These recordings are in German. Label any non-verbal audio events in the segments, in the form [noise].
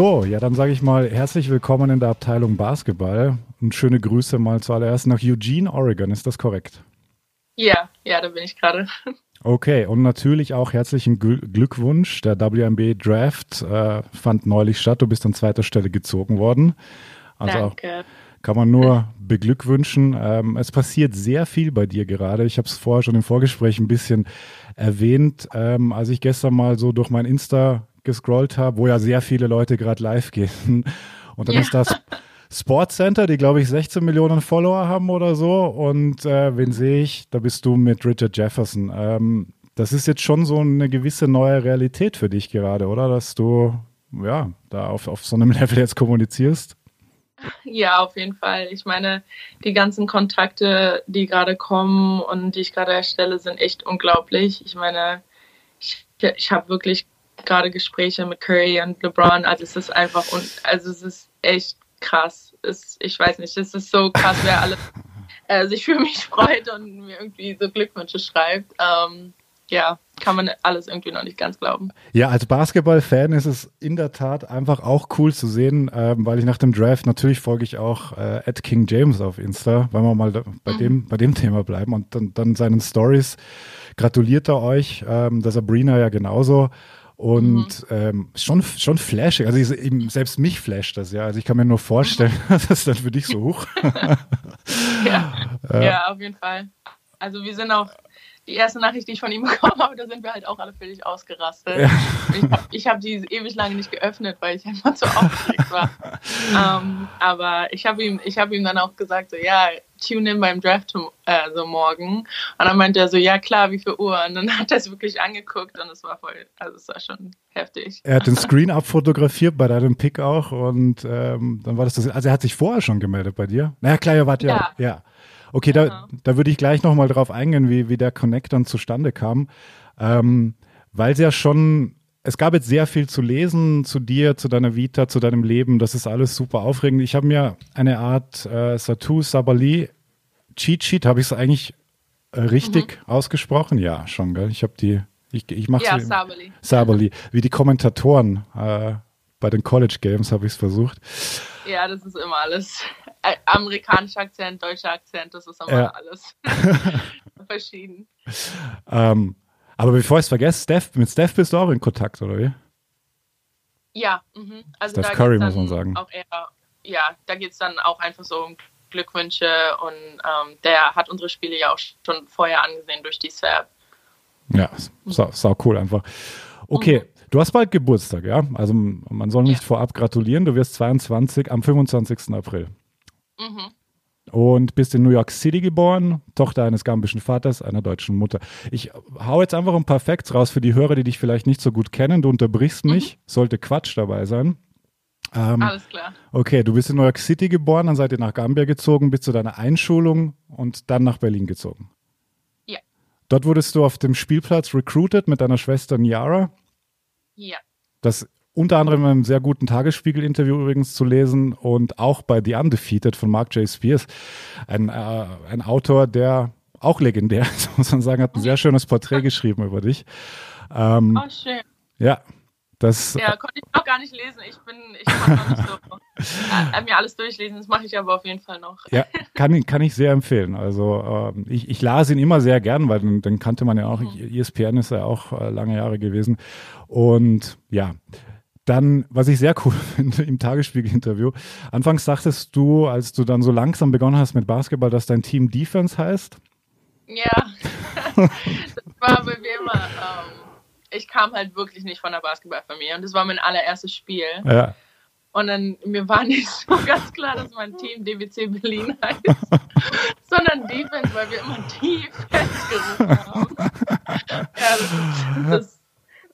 So, ja, dann sage ich mal herzlich willkommen in der Abteilung Basketball und schöne Grüße mal zuallererst nach Eugene, Oregon. Ist das korrekt? Ja, ja, da bin ich gerade. Okay, und natürlich auch herzlichen Glückwunsch. Der WNB Draft äh, fand neulich statt. Du bist an zweiter Stelle gezogen worden. Also Danke. kann man nur beglückwünschen. Ähm, es passiert sehr viel bei dir gerade. Ich habe es vorher schon im Vorgespräch ein bisschen erwähnt. Ähm, als ich gestern mal so durch mein Insta gescrollt habe, wo ja sehr viele Leute gerade live gehen. [laughs] Und dann ja. ist das Sportscenter, die glaube ich 16 Millionen Follower haben oder so. Und äh, wen sehe ich? Da bist du mit Richard Jefferson. Ähm, das ist jetzt schon so eine gewisse neue Realität für dich gerade, oder? Dass du ja da auf, auf so einem [laughs] Level jetzt kommunizierst. Ja, auf jeden Fall. Ich meine, die ganzen Kontakte, die gerade kommen und die ich gerade erstelle, sind echt unglaublich. Ich meine, ich, ich habe wirklich gerade Gespräche mit Curry und LeBron. Also es ist einfach und also es ist echt krass. Es, ich weiß nicht, es ist so krass, wer alles äh, sich für mich freut und mir irgendwie so Glückwünsche schreibt. Ähm, ja, kann man alles irgendwie noch nicht ganz glauben. Ja, als Basketball-Fan ist es in der Tat einfach auch cool zu sehen, ähm, weil ich nach dem Draft natürlich folge ich auch äh, King James auf Insta, weil wir mal bei, mhm. dem, bei dem Thema bleiben und dann, dann seinen Stories gratuliert er euch, ähm, der Sabrina ja genauso. Und mhm. ähm, schon, schon flashig. Also ich, eben, selbst mich flasht das, ja. Also ich kann mir nur vorstellen, [laughs] dass das dann für dich so hoch. [laughs] ja. [laughs] Äh, ja, auf jeden Fall. Also wir sind auch die erste Nachricht, die ich von ihm [laughs] bekommen habe, da sind wir halt auch alle völlig ausgerastet. Ja. Ich habe hab die ewig lange nicht geöffnet, weil ich einfach zu aufgeregt war. [laughs] ähm, aber ich habe ihm, hab ihm dann auch gesagt, so, ja, tune in beim Draft äh, so morgen. Und dann meinte er so, ja klar, wie viel Uhr? Und dann [laughs] hat er es wirklich angeguckt und es war voll, also es war schon heftig. Er hat den Screen abfotografiert bei deinem Pick auch und ähm, dann war das das, also er hat sich vorher schon gemeldet bei dir? Naja, klar, ihr wart ja, ja. ja. Okay, da, genau. da würde ich gleich nochmal drauf eingehen, wie, wie der Connect dann zustande kam. Ähm, weil es ja schon, es gab jetzt sehr viel zu lesen zu dir, zu deiner Vita, zu deinem Leben. Das ist alles super aufregend. Ich habe mir eine Art äh, Satu Sabali Cheat Sheet, habe ich es eigentlich äh, richtig mhm. ausgesprochen? Ja, schon, gell? Ich habe die, ich, ich mache Ja, Sabali. Sabali. Wie die Kommentatoren äh, bei den College Games habe ich es versucht. Ja, das ist immer alles. Äh, amerikanischer Akzent, deutscher Akzent, das ist immer ja. alles [laughs] verschieden. Ähm, aber bevor ich es vergesse, Steph, mit Steph bist du auch in Kontakt, oder wie? Ja, mhm. also Steph Curry muss man sagen. Eher, ja, da geht es dann auch einfach so um Glückwünsche und ähm, der hat unsere Spiele ja auch schon vorher angesehen durch die Swap. Ja, sau, sau cool einfach. Okay, mhm. Du hast bald Geburtstag, ja? Also man soll nicht ja. vorab gratulieren. Du wirst 22 am 25. April. Mhm. Und bist in New York City geboren, Tochter eines gambischen Vaters, einer deutschen Mutter. Ich hau jetzt einfach ein paar Facts raus für die Hörer, die dich vielleicht nicht so gut kennen. Du unterbrichst mhm. mich, sollte Quatsch dabei sein. Ähm, Alles klar. Okay, du bist in New York City geboren, dann seid ihr nach Gambia gezogen, bis zu deiner Einschulung und dann nach Berlin gezogen. Ja. Dort wurdest du auf dem Spielplatz recruited mit deiner Schwester Niara. Ja. Das unter anderem in einem sehr guten Tagesspiegel-Interview übrigens zu lesen und auch bei The Undefeated von Mark J. Spears, ein, äh, ein Autor, der auch legendär ist, [laughs] muss man sagen, hat ein sehr schönes Porträt geschrieben über dich. Ähm, oh, schön. Ja, das, ja, konnte ich noch gar nicht lesen. Ich bin, ich kann noch nicht so [laughs] äh, mir alles durchlesen, das mache ich aber auf jeden Fall noch. Ja, kann, kann ich sehr empfehlen. Also äh, ich, ich las ihn immer sehr gern, weil den, den kannte man ja auch. Mhm. ESPN ist ja auch äh, lange Jahre gewesen. Und ja, dann, was ich sehr cool [laughs] finde im Tagesspiegel-Interview, anfangs sagtest du, als du dann so langsam begonnen hast mit Basketball, dass dein Team Defense heißt. Ja, [laughs] das war bei mir immer. Ähm, ich kam halt wirklich nicht von der Basketballfamilie und das war mein allererstes Spiel. Ja. Und dann, mir war nicht [laughs] so ganz klar, dass mein Team DBC Berlin [laughs] heißt, sondern Defense, weil wir immer Defense gerufen haben. Ja, das, das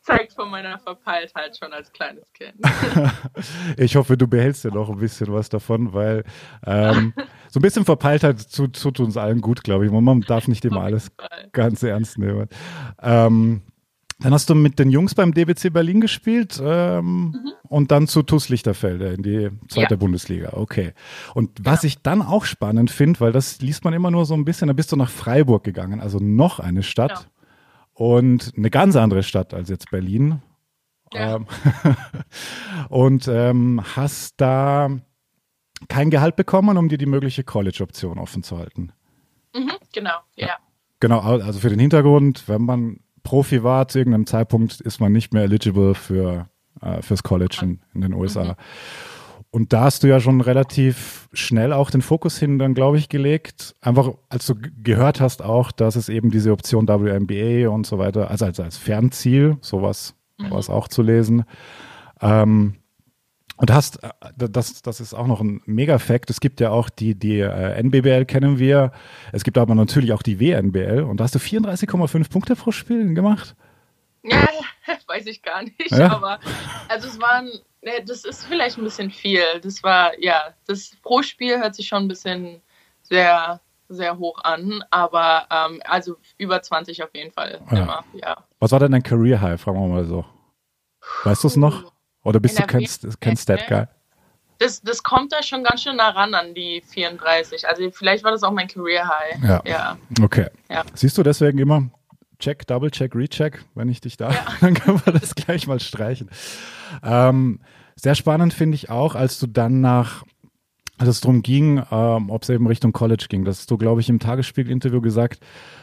zeigt von meiner Verpeiltheit schon als kleines Kind. [laughs] ich hoffe, du behältst ja noch ein bisschen was davon, weil ähm, so ein bisschen Verpeiltheit tut, tut uns allen gut, glaube ich. Man darf nicht immer alles ganz ernst nehmen. Ähm, dann hast du mit den Jungs beim DBC Berlin gespielt ähm, mhm. und dann zu TuS Lichterfelde in die zweite ja. Bundesliga. Okay. Und was ja. ich dann auch spannend finde, weil das liest man immer nur so ein bisschen, da bist du nach Freiburg gegangen, also noch eine Stadt ja. und eine ganz andere Stadt als jetzt Berlin. Ja. Ähm, [laughs] und ähm, hast da kein Gehalt bekommen, um dir die mögliche College-Option offen zu halten. Mhm, genau, ja. Genau, also für den Hintergrund, wenn man Profi war zu irgendeinem Zeitpunkt, ist man nicht mehr eligible für, äh, fürs College in, in den USA. Mhm. Und da hast du ja schon relativ schnell auch den Fokus hin dann, glaube ich, gelegt. Einfach, als du gehört hast auch, dass es eben diese Option WNBA und so weiter, also als, als Fernziel, sowas mhm. war es auch zu lesen. Ähm, und hast, äh, das, das ist auch noch ein Mega-Fact, es gibt ja auch die, die äh, NBBL kennen wir, es gibt aber natürlich auch die WNBL und da hast du 34,5 Punkte pro Spiel gemacht? Ja, [laughs] weiß ich gar nicht, ja? aber also es waren, ne, das ist vielleicht ein bisschen viel, das war, ja, das pro Spiel hört sich schon ein bisschen sehr, sehr hoch an, aber ähm, also über 20 auf jeden Fall ja. immer, ja. Was war denn dein Career High, fragen wir mal so? Weißt du es noch? Oder bist du kein, kein Stat-Guy? Das, das kommt da schon ganz schön nah ran an die 34. Also vielleicht war das auch mein Career High. Ja. ja. Okay. Ja. Siehst du deswegen immer Check, Double Check, Recheck, wenn ich dich da, ja. [laughs] dann können wir das gleich mal streichen. Ähm, sehr spannend finde ich auch, als du dann nach als es darum ging, ähm, ob es eben Richtung College ging. Das hast du, glaube ich, im Tagesspiegel-Interview gesagt.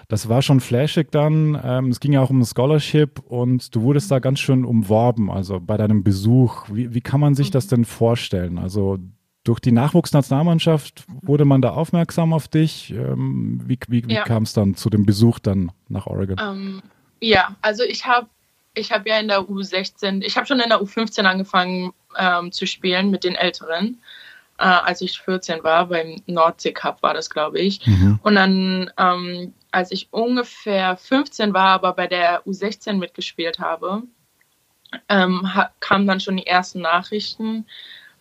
Das war schon flashig dann. Ähm, es ging ja auch um ein Scholarship und du wurdest da ganz schön umworben, also bei deinem Besuch. Wie, wie kann man sich das denn vorstellen? Also durch die Nachwuchsnationalmannschaft wurde man da aufmerksam auf dich. Ähm, wie wie, wie ja. kam es dann zu dem Besuch dann nach Oregon? Ähm, ja, also ich habe ich hab ja in der U16, ich habe schon in der U15 angefangen ähm, zu spielen mit den Älteren äh, als ich 14 war, beim Nordsee Cup war das, glaube ich. Mhm. Und dann, ähm, als ich ungefähr 15 war, aber bei der U16 mitgespielt habe, ähm, ha kamen dann schon die ersten Nachrichten,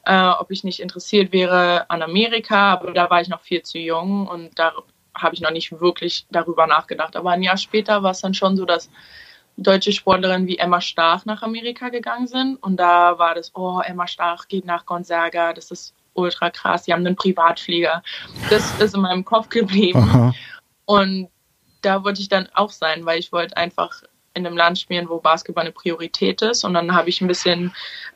äh, ob ich nicht interessiert wäre an Amerika, aber da war ich noch viel zu jung und da habe ich noch nicht wirklich darüber nachgedacht. Aber ein Jahr später war es dann schon so, dass deutsche Sportlerinnen wie Emma Stach nach Amerika gegangen sind. Und da war das, oh, Emma Stach geht nach Gonzaga, das ist ultra krass, die haben einen Privatflieger. Das ist in meinem Kopf geblieben. Aha. Und da wollte ich dann auch sein, weil ich wollte einfach in einem Land spielen, wo Basketball eine Priorität ist. Und dann habe ich ein bisschen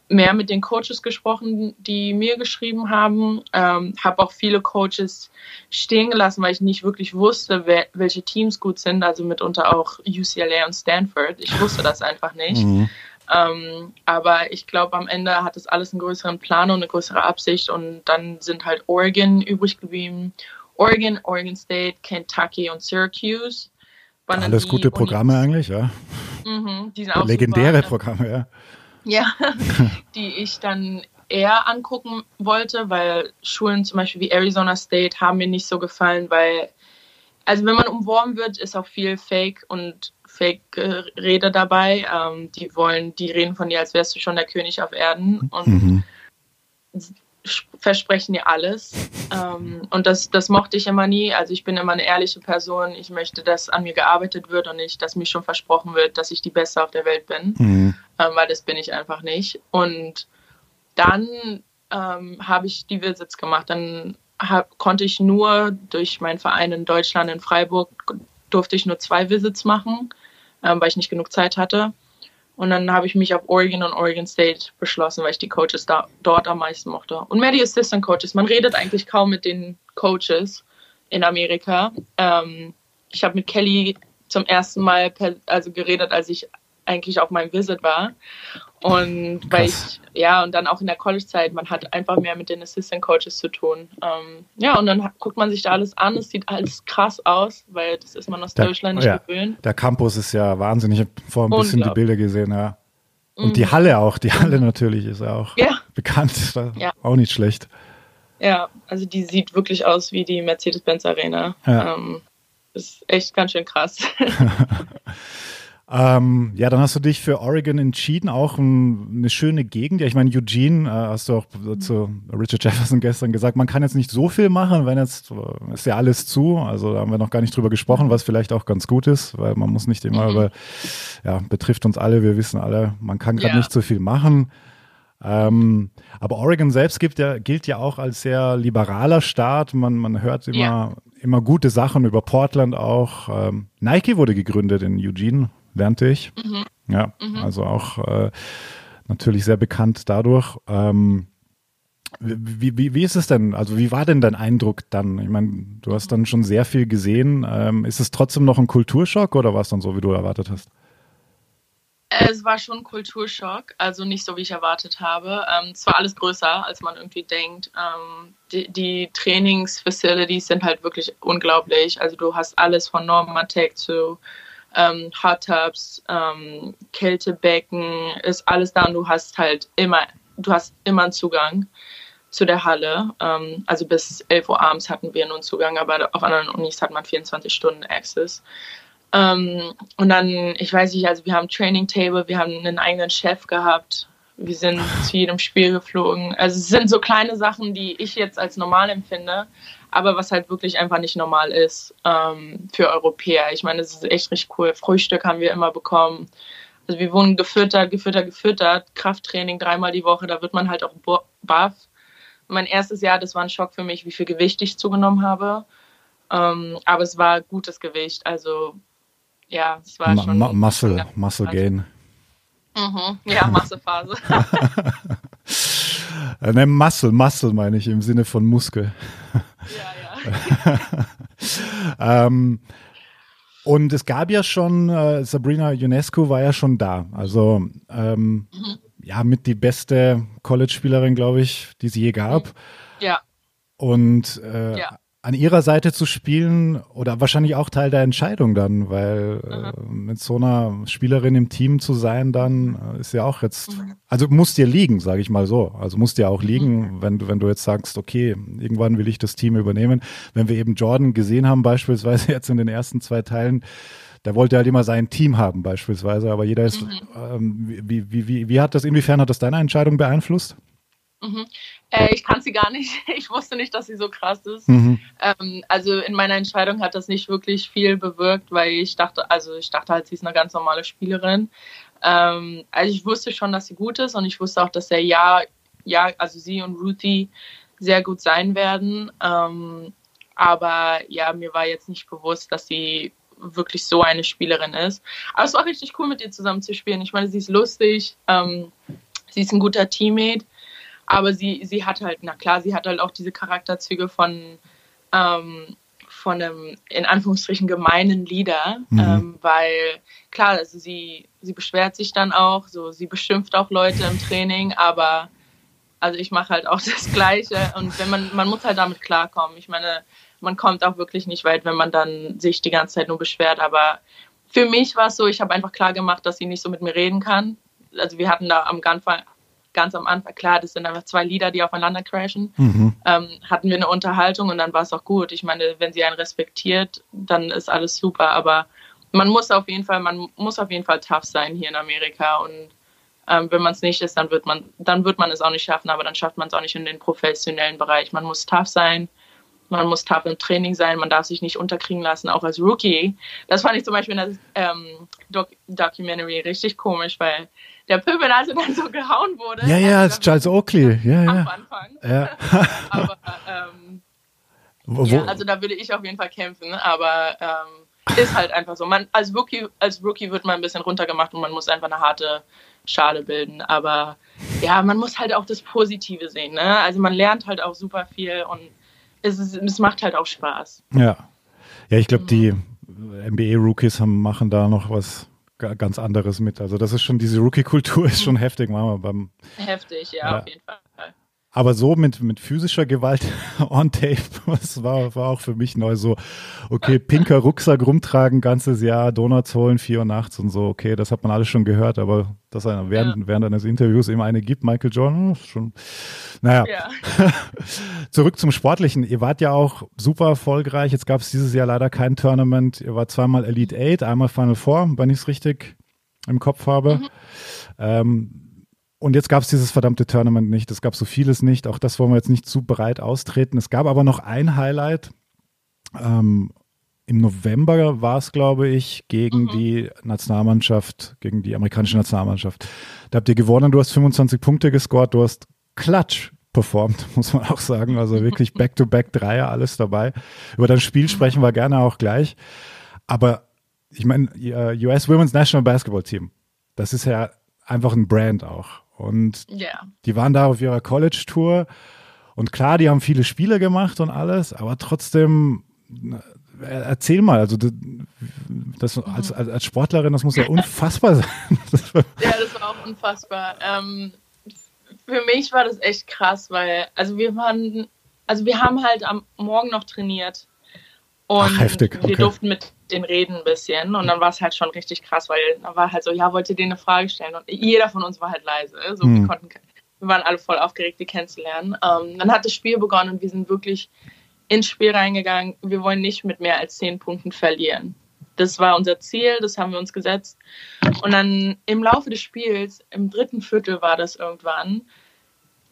mehr mit den Coaches gesprochen, die mir geschrieben haben. Ähm, habe auch viele Coaches stehen gelassen, weil ich nicht wirklich wusste, wer, welche Teams gut sind. Also mitunter auch UCLA und Stanford. Ich wusste das einfach nicht. Mhm. Ähm, aber ich glaube, am Ende hat es alles einen größeren Plan und eine größere Absicht und dann sind halt Oregon übrig geblieben. Oregon, Oregon State, Kentucky und Syracuse. Alles gute Programme Unis eigentlich, ja. Mhm, die sind auch Legendäre super, Programme, ja. Ja, [laughs] die ich dann eher angucken wollte, weil Schulen zum Beispiel wie Arizona State haben mir nicht so gefallen, weil, also wenn man umworben wird, ist auch viel Fake und Fake-Rede dabei. Ähm, die wollen, die reden von dir, als wärst du schon der König auf Erden und mhm. versprechen dir alles. Ähm, und das, das mochte ich immer nie. Also ich bin immer eine ehrliche Person. Ich möchte, dass an mir gearbeitet wird und nicht, dass mir schon versprochen wird, dass ich die Beste auf der Welt bin, mhm. ähm, weil das bin ich einfach nicht. Und dann ähm, habe ich die Visits gemacht. Dann hab, konnte ich nur durch meinen Verein in Deutschland, in Freiburg, durfte ich nur zwei Visits machen ähm, weil ich nicht genug Zeit hatte. Und dann habe ich mich auf Oregon und Oregon State beschlossen, weil ich die Coaches da, dort am meisten mochte. Und mehr die Assistant Coaches. Man redet eigentlich kaum mit den Coaches in Amerika. Ähm, ich habe mit Kelly zum ersten Mal per, also geredet, als ich eigentlich auf meinem Visit war. Und weil ich, ja, und dann auch in der College-Zeit, man hat einfach mehr mit den Assistant Coaches zu tun. Ähm, ja, und dann guckt man sich da alles an, es sieht alles krass aus, weil das ist man aus der, Deutschland nicht ja, gewöhnt. Der Campus ist ja Wahnsinn. Ich habe vorhin ein bisschen die Bilder gesehen, ja. Und mhm. die Halle auch, die Halle natürlich ist auch ja. bekannt, ja. auch nicht schlecht. Ja, also die sieht wirklich aus wie die Mercedes-Benz Arena. Ja. Ähm, ist echt ganz schön krass. [laughs] [laughs] Ähm, ja, dann hast du dich für Oregon entschieden, auch ein, eine schöne Gegend. Ja, ich meine, Eugene, äh, hast du auch zu Richard Jefferson gestern gesagt, man kann jetzt nicht so viel machen, wenn jetzt äh, ist ja alles zu. Also da haben wir noch gar nicht drüber gesprochen, was vielleicht auch ganz gut ist, weil man muss nicht immer mhm. über, ja, betrifft uns alle, wir wissen alle, man kann gerade ja. nicht so viel machen. Ähm, aber Oregon selbst gibt ja, gilt ja auch als sehr liberaler Staat. Man, man hört immer, ja. immer gute Sachen über Portland auch. Ähm, Nike wurde gegründet in Eugene lernte ich. Mhm. Ja, mhm. also auch äh, natürlich sehr bekannt dadurch. Ähm, wie, wie, wie ist es denn? Also wie war denn dein Eindruck dann? Ich meine, du hast dann schon sehr viel gesehen. Ähm, ist es trotzdem noch ein Kulturschock oder war es dann so, wie du erwartet hast? Es war schon ein Kulturschock, also nicht so, wie ich erwartet habe. Ähm, es war alles größer, als man irgendwie denkt. Ähm, die, die Trainingsfacilities sind halt wirklich unglaublich. Also du hast alles von Normatec zu ähm, Hot Tubs, ähm, Kältebecken, ist alles da und du hast halt immer, du hast immer einen Zugang zu der Halle. Ähm, also bis 11 Uhr abends hatten wir nun Zugang, aber auf anderen Unis hat man 24 Stunden Access. Ähm, und dann, ich weiß nicht, also wir haben Training Table, wir haben einen eigenen Chef gehabt, wir sind [laughs] zu jedem Spiel geflogen. Also es sind so kleine Sachen, die ich jetzt als normal empfinde, aber was halt wirklich einfach nicht normal ist ähm, für Europäer. Ich meine, es ist echt richtig cool. Frühstück haben wir immer bekommen. Also wir wurden gefüttert, gefüttert, gefüttert. Krafttraining dreimal die Woche, da wird man halt auch baff. Mein erstes Jahr, das war ein Schock für mich, wie viel Gewicht ich zugenommen habe. Ähm, aber es war gutes Gewicht. Also ja, es war Ma schon. Ma Muscle, Muscle Gain. Mhm. Ja, Massephase. [laughs] [laughs] ne, Muscle, Muscle meine ich im Sinne von Muskel. ja, ja. [laughs] ähm, und es gab ja schon, äh, Sabrina UNESCO war ja schon da. Also ähm, mhm. ja, mit die beste College-Spielerin, glaube ich, die es je gab. Ja. Und äh, ja an ihrer Seite zu spielen oder wahrscheinlich auch Teil der Entscheidung dann, weil äh, mit so einer Spielerin im Team zu sein, dann äh, ist ja auch jetzt, mhm. also muss dir liegen, sage ich mal so. Also muss dir auch liegen, mhm. wenn du wenn du jetzt sagst, okay, irgendwann will ich das Team übernehmen. Wenn wir eben Jordan gesehen haben, beispielsweise [laughs] jetzt in den ersten zwei Teilen, der wollte halt immer sein Team haben, beispielsweise, aber jeder ist, mhm. ähm, wie, wie, wie, wie hat das, inwiefern hat das deine Entscheidung beeinflusst? Mhm. Äh, ich kann sie gar nicht. [laughs] Ich wusste nicht, dass sie so krass ist. Mhm. Ähm, also in meiner Entscheidung hat das nicht wirklich viel bewirkt, weil ich dachte, also ich dachte halt, sie ist eine ganz normale Spielerin. Ähm, also ich wusste schon, dass sie gut ist und ich wusste auch, dass der ja, ja, also sie und Ruthie sehr gut sein werden. Ähm, aber ja, mir war jetzt nicht bewusst, dass sie wirklich so eine Spielerin ist. Aber es war richtig cool, mit ihr zusammen zu spielen. Ich meine, sie ist lustig, ähm, sie ist ein guter Teammate. Aber sie, sie hat halt, na klar, sie hat halt auch diese Charakterzüge von, ähm, von einem in Anführungsstrichen gemeinen Leader, mhm. ähm, weil klar, also sie, sie beschwert sich dann auch, so sie beschimpft auch Leute im Training, aber also ich mache halt auch [laughs] das Gleiche und wenn man, man muss halt damit klarkommen. Ich meine, man kommt auch wirklich nicht weit, wenn man dann sich die ganze Zeit nur beschwert, aber für mich war es so, ich habe einfach klar gemacht, dass sie nicht so mit mir reden kann. Also wir hatten da am Anfang, ganz am Anfang, klar, das sind einfach zwei Lieder, die aufeinander crashen, mhm. ähm, hatten wir eine Unterhaltung und dann war es auch gut. Ich meine, wenn sie einen respektiert, dann ist alles super, aber man muss auf jeden Fall, man muss auf jeden Fall tough sein hier in Amerika und ähm, wenn man es nicht ist, dann wird man, dann wird man es auch nicht schaffen, aber dann schafft man es auch nicht in den professionellen Bereich. Man muss tough sein, man muss tough im Training sein, man darf sich nicht unterkriegen lassen, auch als Rookie. Das fand ich zum Beispiel in der ähm, Doc Documentary richtig komisch, weil der Pöbel also dann so gehauen wurde. Ja, ja, ist Charles Oakley. Ja, [laughs] ja. Am Anfang. Ja. [laughs] aber ähm? Ja, also da würde ich auf jeden Fall kämpfen, aber ähm, ist halt einfach so. Man, als, Rookie, als Rookie wird man ein bisschen runtergemacht und man muss einfach eine harte Schale bilden. Aber ja, man muss halt auch das Positive sehen. Ne? Also man lernt halt auch super viel und es, ist, es macht halt auch Spaß. Ja. Ja, ich glaube, mhm. die NBA-Rookies machen da noch was ganz anderes mit. Also das ist schon, diese Rookie-Kultur ist schon heftig, machen wir beim. Heftig, ja, ja, auf jeden Fall. Aber so mit, mit physischer Gewalt [laughs] on tape, das war, war auch für mich neu so, okay, pinker Rucksack rumtragen, ganzes Jahr, Donuts holen, vier Uhr nachts und so, okay, das hat man alles schon gehört, aber dass er während, ja. während eines Interviews immer eine gibt, Michael Jordan, ist schon, naja. Ja. [laughs] Zurück zum Sportlichen. Ihr wart ja auch super erfolgreich. Jetzt gab es dieses Jahr leider kein Tournament. Ihr wart zweimal Elite Eight, einmal Final Four, wenn ich es richtig im Kopf habe. Mhm. Ähm, und jetzt gab es dieses verdammte Tournament nicht. Es gab so vieles nicht. Auch das wollen wir jetzt nicht zu breit austreten. Es gab aber noch ein Highlight. Ähm, Im November war es, glaube ich, gegen mhm. die Nationalmannschaft, gegen die amerikanische Nationalmannschaft. Da habt ihr gewonnen. Du hast 25 Punkte gescored. Du hast Klatsch performt, [laughs] muss man auch sagen. Also wirklich Back-to-Back-Dreier, alles dabei. Über dein Spiel sprechen wir gerne auch gleich. Aber ich meine, US Women's National Basketball Team, das ist ja einfach ein Brand auch. Und yeah. die waren da auf ihrer College-Tour. Und klar, die haben viele Spiele gemacht und alles, aber trotzdem, äh, erzähl mal, also das, als, als Sportlerin, das muss ja unfassbar [laughs] sein. ja, das war auch unfassbar. Ähm, für mich war das echt krass, weil, also wir waren, also wir haben halt am Morgen noch trainiert. Und Ach, heftig. Okay. wir durften mit den reden ein bisschen. Und dann war es halt schon richtig krass, weil da war halt so, ja, wollt ihr denen eine Frage stellen? Und jeder von uns war halt leise. So, hm. wir, konnten, wir waren alle voll aufgeregt, die kennenzulernen. Ähm, dann hat das Spiel begonnen und wir sind wirklich ins Spiel reingegangen. Wir wollen nicht mit mehr als zehn Punkten verlieren. Das war unser Ziel, das haben wir uns gesetzt. Und dann im Laufe des Spiels, im dritten Viertel war das irgendwann,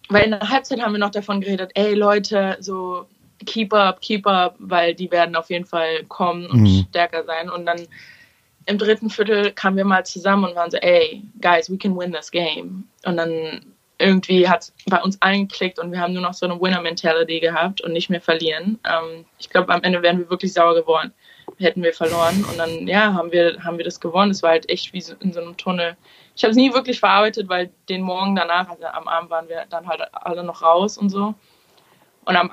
weil in der Halbzeit haben wir noch davon geredet, ey Leute, so keep up, keep up, weil die werden auf jeden Fall kommen und mhm. stärker sein. Und dann im dritten Viertel kamen wir mal zusammen und waren so, ey, guys, we can win this game. Und dann irgendwie hat es bei uns eingeklickt und wir haben nur noch so eine Winner-Mentality gehabt und nicht mehr verlieren. Ähm, ich glaube, am Ende wären wir wirklich sauer geworden. Hätten wir verloren. Und dann, ja, haben wir, haben wir das gewonnen. Es war halt echt wie so in so einem Tunnel. Ich habe es nie wirklich verarbeitet, weil den Morgen danach, also am Abend waren wir dann halt alle noch raus und so. Und am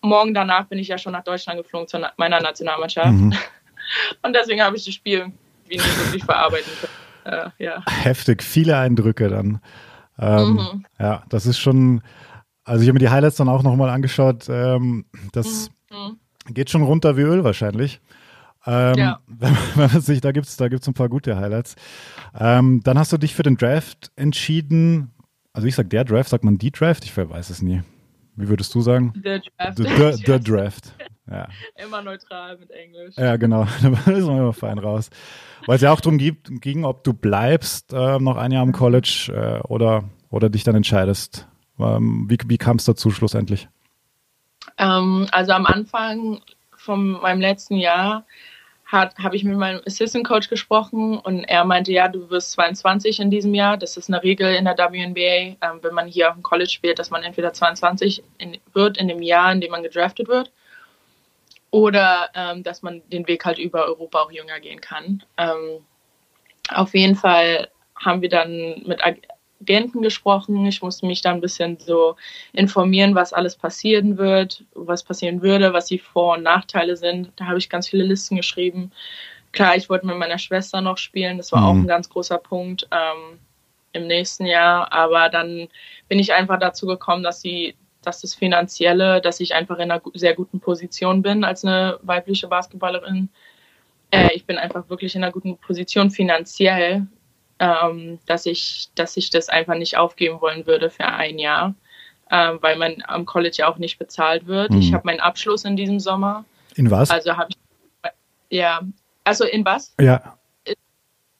Morgen danach bin ich ja schon nach Deutschland geflogen zu meiner Nationalmannschaft. Mhm. [laughs] Und deswegen habe ich das Spiel wie nicht wirklich verarbeiten können. Äh, ja. Heftig, viele Eindrücke dann. Ähm, mhm. Ja, das ist schon, also ich habe mir die Highlights dann auch nochmal angeschaut. Ähm, das mhm. geht schon runter wie Öl wahrscheinlich. Ähm, ja. [laughs] wenn, wenn man sich, da gibt es da gibt's ein paar gute Highlights. Ähm, dann hast du dich für den Draft entschieden. Also ich sage der Draft, sagt man die Draft? Ich weiß es nie. Wie würdest du sagen? The Draft. The, the, the Draft. Ja. [laughs] Immer neutral mit Englisch. Ja, genau. [laughs] Da ist man immer fein raus. Weil es ja auch darum ging, ob du bleibst äh, noch ein Jahr am College äh, oder, oder dich dann entscheidest. Ähm, wie wie kam es dazu schlussendlich? Ähm, also am Anfang von meinem letzten Jahr habe ich mit meinem Assistant Coach gesprochen und er meinte, ja, du wirst 22 in diesem Jahr. Das ist eine Regel in der WNBA, ähm, wenn man hier auf dem College spielt, dass man entweder 22 in, wird in dem Jahr, in dem man gedraftet wird, oder ähm, dass man den Weg halt über Europa auch jünger gehen kann. Ähm, auf jeden Fall haben wir dann mit Agenten gesprochen. Ich musste mich da ein bisschen so informieren, was alles passieren wird, was passieren würde, was die Vor- und Nachteile sind. Da habe ich ganz viele Listen geschrieben. Klar, ich wollte mit meiner Schwester noch spielen. Das war mhm. auch ein ganz großer Punkt ähm, im nächsten Jahr. Aber dann bin ich einfach dazu gekommen, dass sie dass das Finanzielle, dass ich einfach in einer sehr guten Position bin als eine weibliche Basketballerin. Äh, ich bin einfach wirklich in einer guten Position finanziell, ähm, dass, ich, dass ich das einfach nicht aufgeben wollen würde für ein Jahr, ähm, weil man am College ja auch nicht bezahlt wird. Mhm. Ich habe meinen Abschluss in diesem Sommer. In was? Also habe ich, ja, also in was? Ja.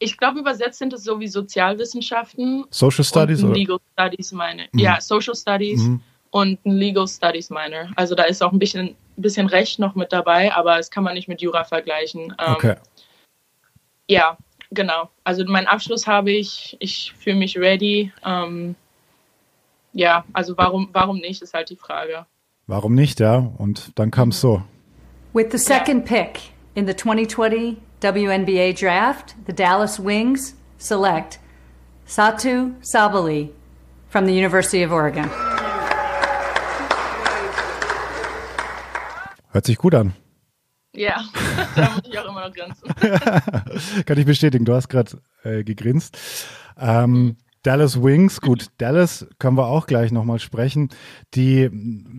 Ich glaube, übersetzt sind es so wie Sozialwissenschaften. Social Studies? Und Legal oder? Studies meine. Mhm. Ja, Social Studies mhm. und ein Legal Studies Minor. Also da ist auch ein bisschen, bisschen Recht noch mit dabei, aber das kann man nicht mit Jura vergleichen. Ähm, okay. Ja, genau. Also meinen Abschluss habe ich, ich fühle mich ready. Ähm, ja, also warum, warum nicht, ist halt die Frage. Warum nicht, ja? Und dann kam es so. With the second pick in the 2020 WNBA draft, the Dallas Wings select Satu Sabali from the University of Oregon. Hört sich gut an. Ja, [laughs] da muss ich auch immer noch grinsen. [laughs] Kann ich bestätigen, du hast gerade äh, gegrinst. Ähm, Dallas Wings, gut, Dallas können wir auch gleich nochmal sprechen. Die,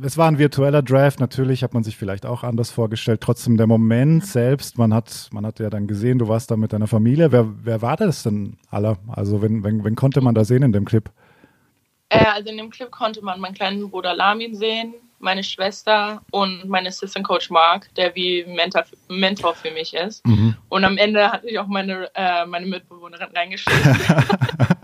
es war ein virtueller Draft, natürlich hat man sich vielleicht auch anders vorgestellt. Trotzdem der Moment selbst, man hat, man hat ja dann gesehen, du warst da mit deiner Familie. Wer, wer war das denn aller? Also, wenn, wenn, wenn konnte man da sehen in dem Clip? Äh, also in dem Clip konnte man meinen kleinen Bruder Lamin sehen, meine Schwester und mein Assistant Coach Mark, der wie Mentor, Mentor für mich ist. Mhm. Und am Ende hatte ich auch meine, äh, meine Mitbewohnerin reingeschrieben.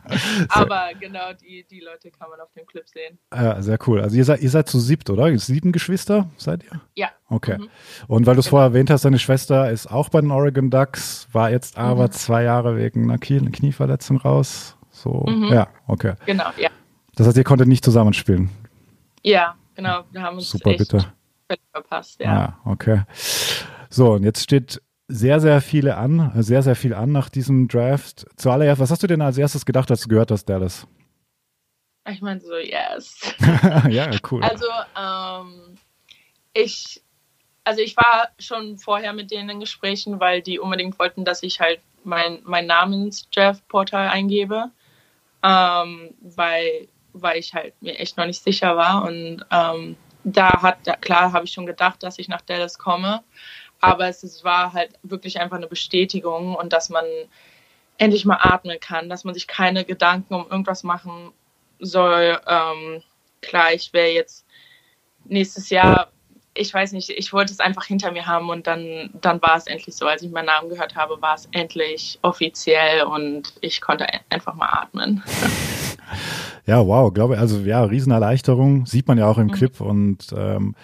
[laughs] Aber genau, die, die Leute kann man auf dem Clip sehen. Ja, sehr cool. Also ihr seid, ihr seid zu siebt, oder? Sieben Geschwister seid ihr? Ja. Okay. Mhm. Und weil du es genau. vorher erwähnt hast, deine Schwester ist auch bei den Oregon Ducks, war jetzt aber mhm. zwei Jahre wegen einer Knieverletzung raus. So, mhm. ja, okay. Genau, ja. Das heißt, ihr konntet nicht zusammenspielen? Ja, genau. Wir haben uns Super, echt bitte. verpasst, ja. ja. Ah, okay. So, und jetzt steht sehr, sehr viele an, sehr, sehr viel an nach diesem Draft. Zuallererst, was hast du denn als erstes gedacht, als du gehört hast, Dallas? Ich meine so, yes. [laughs] ja, cool. Also, ähm, ich, also ich war schon vorher mit denen in Gesprächen, weil die unbedingt wollten, dass ich halt mein, mein Namens-Jeff-Portal eingebe, ähm, weil, weil ich halt mir echt noch nicht sicher war. Und ähm, da hat, klar habe ich schon gedacht, dass ich nach Dallas komme, aber es, es war halt wirklich einfach eine Bestätigung und dass man endlich mal atmen kann, dass man sich keine Gedanken um irgendwas machen soll. Ähm, klar, ich wäre jetzt nächstes Jahr, ich weiß nicht, ich wollte es einfach hinter mir haben und dann, dann war es endlich so. Als ich meinen Namen gehört habe, war es endlich offiziell und ich konnte einfach mal atmen. [laughs] Ja, wow, glaube ich, also ja, Riesenerleichterung, sieht man ja auch im mhm. Clip und ähm,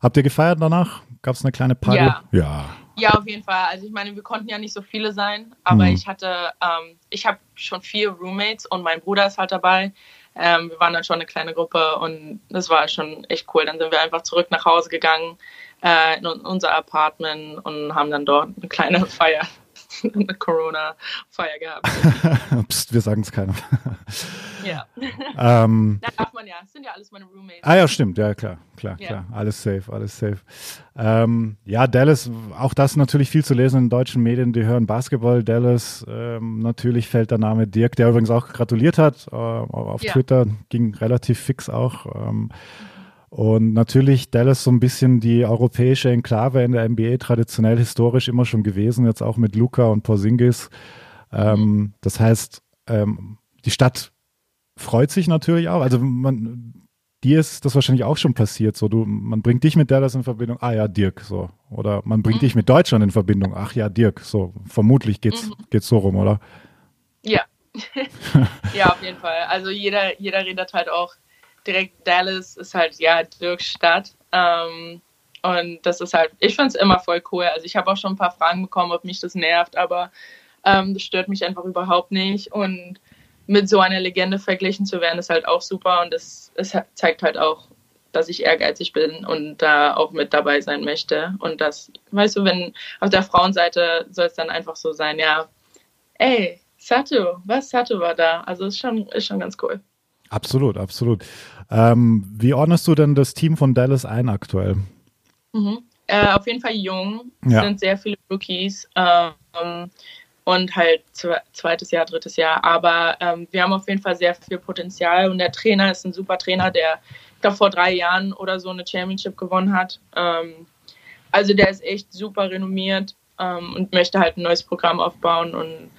habt ihr gefeiert danach? Gab es eine kleine Party? Ja. ja. Ja, auf jeden Fall. Also ich meine, wir konnten ja nicht so viele sein, aber mhm. ich hatte, ähm, ich habe schon vier Roommates und mein Bruder ist halt dabei. Ähm, wir waren dann schon eine kleine Gruppe und das war schon echt cool. Dann sind wir einfach zurück nach Hause gegangen äh, in unser Apartment und haben dann dort eine kleine [laughs] Feier [laughs] eine Corona-Feier gehabt. [laughs] Psst, wir sagen es keinem. ja. [laughs] Ähm, da darf man ja. Das sind ja alles meine Roommates. Ah ja, stimmt. Ja, klar, klar, ja. klar. Alles safe, alles safe. Ähm, ja, Dallas, auch das natürlich viel zu lesen in deutschen Medien. Die hören Basketball. Dallas, ähm, natürlich fällt der Name Dirk, der übrigens auch gratuliert hat. Äh, auf ja. Twitter ging relativ fix auch. Ähm, und natürlich Dallas so ein bisschen die europäische Enklave in der NBA traditionell historisch immer schon gewesen, jetzt auch mit Luca und Porzingis. Ähm, das heißt, ähm, die Stadt freut sich natürlich auch. Also man, dir ist das wahrscheinlich auch schon passiert. So, du, man bringt dich mit Dallas in Verbindung, ah ja, Dirk, so. Oder man bringt mhm. dich mit Deutschland in Verbindung, ach ja, Dirk, so. Vermutlich geht's, mhm. geht's so rum, oder? Ja. [laughs] ja, auf jeden Fall. Also jeder, jeder redet halt auch direkt Dallas ist halt ja Dirks Stadt. Ähm, und das ist halt, ich finde es immer voll cool. Also ich habe auch schon ein paar Fragen bekommen, ob mich das nervt, aber ähm, das stört mich einfach überhaupt nicht. Und mit so einer Legende verglichen zu werden, ist halt auch super. Und das, das zeigt halt auch, dass ich ehrgeizig bin und da auch mit dabei sein möchte. Und das, weißt du, wenn auf der Frauenseite soll es dann einfach so sein, ja, ey, Sato, was Sato war da? Also ist schon, ist schon ganz cool. Absolut, absolut. Ähm, wie ordnest du denn das Team von Dallas ein aktuell? Mhm. Äh, auf jeden Fall jung, ja. sind sehr viele Rookies ähm, und halt zweites Jahr, drittes Jahr. Aber ähm, wir haben auf jeden Fall sehr viel Potenzial und der Trainer ist ein super Trainer, der, ich glaube, vor drei Jahren oder so eine Championship gewonnen hat. Ähm, also der ist echt super renommiert ähm, und möchte halt ein neues Programm aufbauen und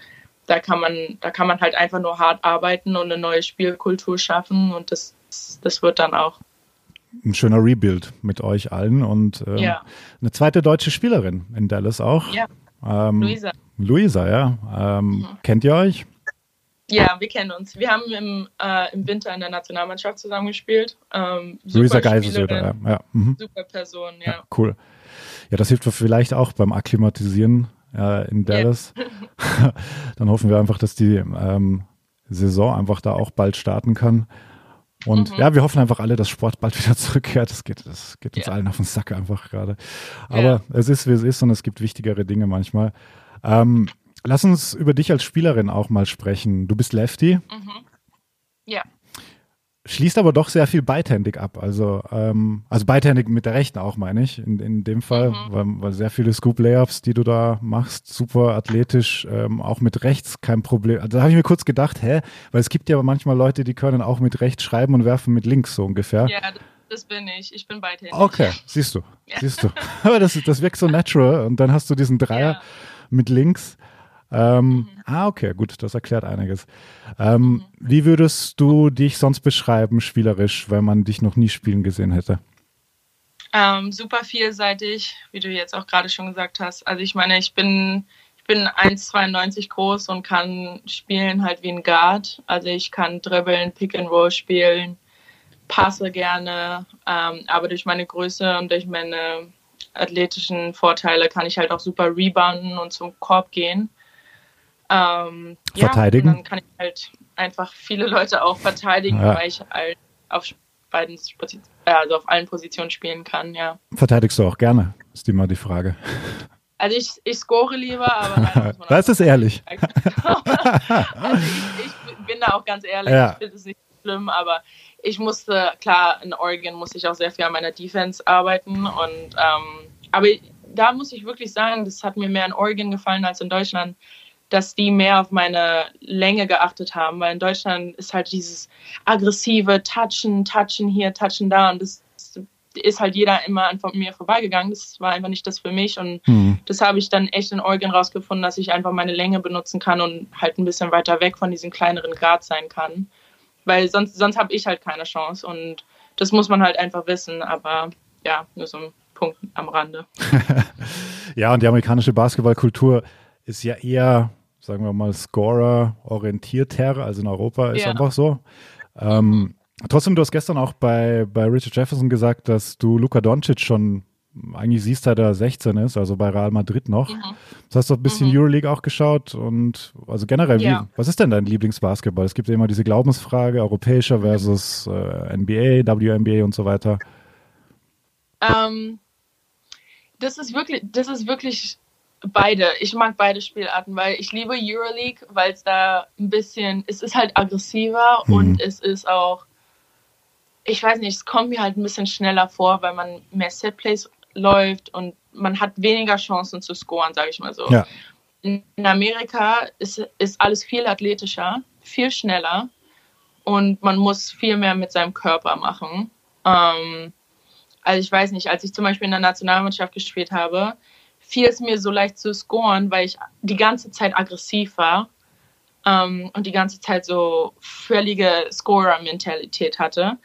da kann man, da kann man halt einfach nur hart arbeiten und eine neue Spielkultur schaffen und das, das wird dann auch. Ein schöner Rebuild mit euch allen und ähm, ja. eine zweite deutsche Spielerin in Dallas auch. Ja. Ähm, Luisa. Luisa, ja. Ähm, mhm. Kennt ihr euch? Ja, wir kennen uns. Wir haben im, äh, im Winter in der Nationalmannschaft zusammengespielt. Ähm, Luisa Geiselsöder, ja. ja. Mhm. Super Person, ja. ja. Cool. Ja, das hilft vielleicht auch beim Akklimatisieren äh, in Dallas. Yeah. [laughs] Dann hoffen wir einfach, dass die ähm, Saison einfach da auch bald starten kann. Und mhm. ja, wir hoffen einfach alle, dass Sport bald [laughs] wieder zurückkehrt. Das geht, das geht uns yeah. allen auf den Sack einfach gerade. Aber yeah. es ist, wie es ist und es gibt wichtigere Dinge manchmal. Ähm, lass uns über dich als Spielerin auch mal sprechen. Du bist Lefty. Mhm. Ja schließt aber doch sehr viel beidhändig ab. Also, ähm, also beidhändig mit der rechten auch, meine ich, in, in dem Fall, mhm. weil, weil sehr viele Scoop-Layups, die du da machst, super athletisch, ähm, auch mit rechts kein Problem. Also da habe ich mir kurz gedacht, hä, weil es gibt ja manchmal Leute, die können auch mit rechts schreiben und werfen mit links so ungefähr. Ja, das bin ich. Ich bin beidhändig. Okay, [laughs] siehst du, ja. siehst du. [laughs] Aber das, das wirkt so natural und dann hast du diesen Dreier ja. mit links. Ähm, mhm. Ah, okay, gut, das erklärt einiges. Ähm, mhm. Wie würdest du dich sonst beschreiben, spielerisch, wenn man dich noch nie spielen gesehen hätte? Ähm, super vielseitig, wie du jetzt auch gerade schon gesagt hast. Also ich meine, ich bin, ich bin 1,92 groß und kann spielen halt wie ein Guard. Also ich kann dribbeln, Pick and Roll spielen, passe gerne, ähm, aber durch meine Größe und durch meine athletischen Vorteile kann ich halt auch super rebounden und zum Korb gehen. Ähm, verteidigen. Ja, dann kann ich halt einfach viele Leute auch verteidigen, ja. weil ich halt auf beiden also auf allen Positionen spielen kann, ja. Verteidigst du auch gerne, ist immer die Frage. Also ich, ich score lieber, aber [laughs] das ist ehrlich. [laughs] also ich, ich, bin da auch ganz ehrlich, ja. ich finde es nicht schlimm, aber ich musste, klar, in Oregon musste ich auch sehr viel an meiner Defense arbeiten und ähm, aber da muss ich wirklich sagen, das hat mir mehr in Oregon gefallen als in Deutschland, dass die mehr auf meine Länge geachtet haben, weil in Deutschland ist halt dieses aggressive Touchen, Touchen hier, Touchen da und das ist halt jeder immer an mir vorbeigegangen. Das war einfach nicht das für mich und mhm. das habe ich dann echt in Oregon rausgefunden, dass ich einfach meine Länge benutzen kann und halt ein bisschen weiter weg von diesem kleineren Grad sein kann, weil sonst, sonst habe ich halt keine Chance und das muss man halt einfach wissen, aber ja, nur so ein Punkt am Rande. [laughs] ja, und die amerikanische Basketballkultur ist ja eher, sagen wir mal, Scorer-orientierter, also in Europa ist ja. einfach so. Ähm, trotzdem, du hast gestern auch bei, bei Richard Jefferson gesagt, dass du Luka Doncic schon eigentlich siehst, seit er 16 ist, also bei Real Madrid noch. Mhm. Das hast du ein bisschen mhm. Euroleague auch geschaut und also generell, ja. wie, was ist denn dein Lieblingsbasketball? Es gibt ja immer diese Glaubensfrage, europäischer versus äh, NBA, WNBA und so weiter. Ähm, das ist wirklich, das ist wirklich beide. Ich mag beide Spielarten, weil ich liebe Euroleague, weil es da ein bisschen, es ist halt aggressiver mhm. und es ist auch, ich weiß nicht, es kommt mir halt ein bisschen schneller vor, weil man mehr Setplays läuft und man hat weniger Chancen zu scoren, sage ich mal so. Ja. In Amerika ist, ist alles viel athletischer, viel schneller und man muss viel mehr mit seinem Körper machen. Ähm, also ich weiß nicht, als ich zum Beispiel in der Nationalmannschaft gespielt habe, fiel es mir so leicht zu scoren, weil ich die ganze Zeit aggressiv war ähm, und die ganze Zeit so völlige Scorer-Mentalität hatte,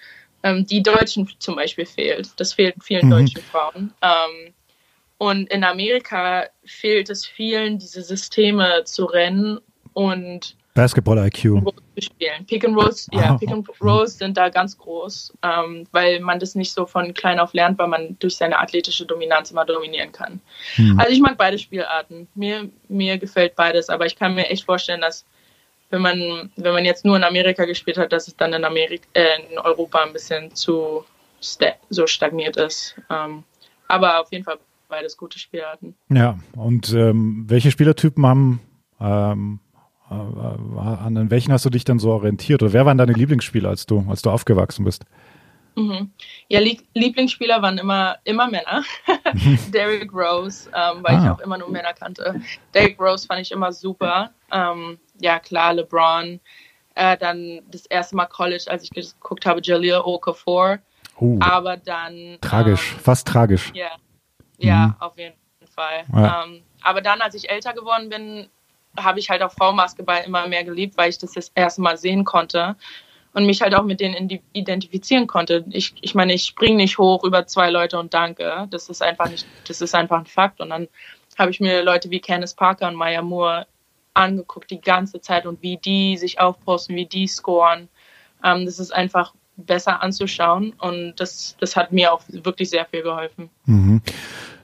ähm, die Deutschen zum Beispiel fehlt. Das fehlt vielen mhm. deutschen Frauen. Ähm, und in Amerika fehlt es vielen, diese Systeme zu rennen und Basketball-IQ. Spielen. Pick and Rolls, ja, Pick and Rolls sind da ganz groß, ähm, weil man das nicht so von klein auf lernt, weil man durch seine athletische Dominanz immer dominieren kann. Hm. Also ich mag beide Spielarten. Mir, mir gefällt beides, aber ich kann mir echt vorstellen, dass wenn man, wenn man jetzt nur in Amerika gespielt hat, dass es dann in, Amerika, äh, in Europa ein bisschen zu sta so stagniert ist. Ähm, aber auf jeden Fall beides gute Spielarten. Ja, und ähm, welche Spielertypen haben ähm, äh, an welchen hast du dich dann so orientiert? Oder wer waren deine Lieblingsspieler, als du, als du aufgewachsen bist? Mhm. Ja, Lieblingsspieler waren immer, immer Männer. [laughs] Derrick Rose, ähm, weil ah. ich auch immer nur Männer kannte. Derrick Rose fand ich immer super. Ähm, ja, klar, LeBron. Äh, dann das erste Mal College, als ich geguckt habe, Jaleel Okafor. Uh, Aber dann. Tragisch, ähm, fast tragisch. Yeah, ja, mhm. auf jeden Fall. Ja. Ähm, aber dann, als ich älter geworden bin, habe ich halt auch Frauenbasketball immer mehr geliebt, weil ich das das erste Mal sehen konnte und mich halt auch mit denen identifizieren konnte. Ich, ich meine, ich springe nicht hoch über zwei Leute und danke. Das ist einfach nicht, das ist einfach ein Fakt. Und dann habe ich mir Leute wie Candice Parker und Maya Moore angeguckt die ganze Zeit und wie die sich aufposten, wie die scoren. Ähm, das ist einfach besser anzuschauen und das, das hat mir auch wirklich sehr viel geholfen. Mhm.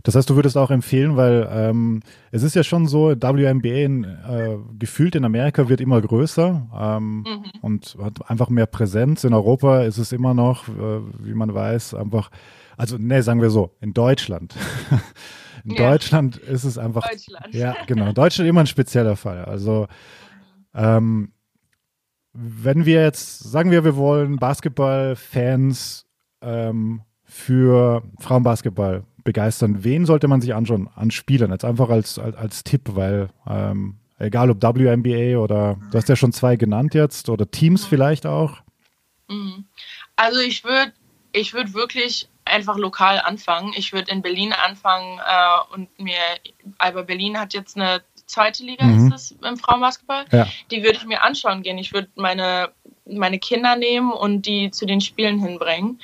Das heißt, du würdest auch empfehlen, weil ähm, es ist ja schon so, WNBA in, äh, gefühlt in Amerika wird immer größer ähm, mhm. und hat einfach mehr Präsenz. In Europa ist es immer noch, äh, wie man weiß, einfach, also ne, sagen wir so, in Deutschland. [laughs] in ja. Deutschland ist es einfach, Deutschland. ja [laughs] genau, in Deutschland immer ein spezieller Fall. Also ähm, wenn wir jetzt, sagen wir, wir wollen Basketballfans ähm, für Frauenbasketball begeistern, wen sollte man sich anschauen an Spielern? Jetzt einfach als, als, als Tipp, weil ähm, egal ob WNBA oder du hast ja schon zwei genannt jetzt oder Teams mhm. vielleicht auch. Mhm. Also ich würde ich würde wirklich einfach lokal anfangen. Ich würde in Berlin anfangen äh, und mir, aber Berlin hat jetzt eine zweite Liga, mhm. ist es im Frauenbasketball. Ja. Die würde ich mir anschauen gehen. Ich würde meine, meine Kinder nehmen und die zu den Spielen hinbringen.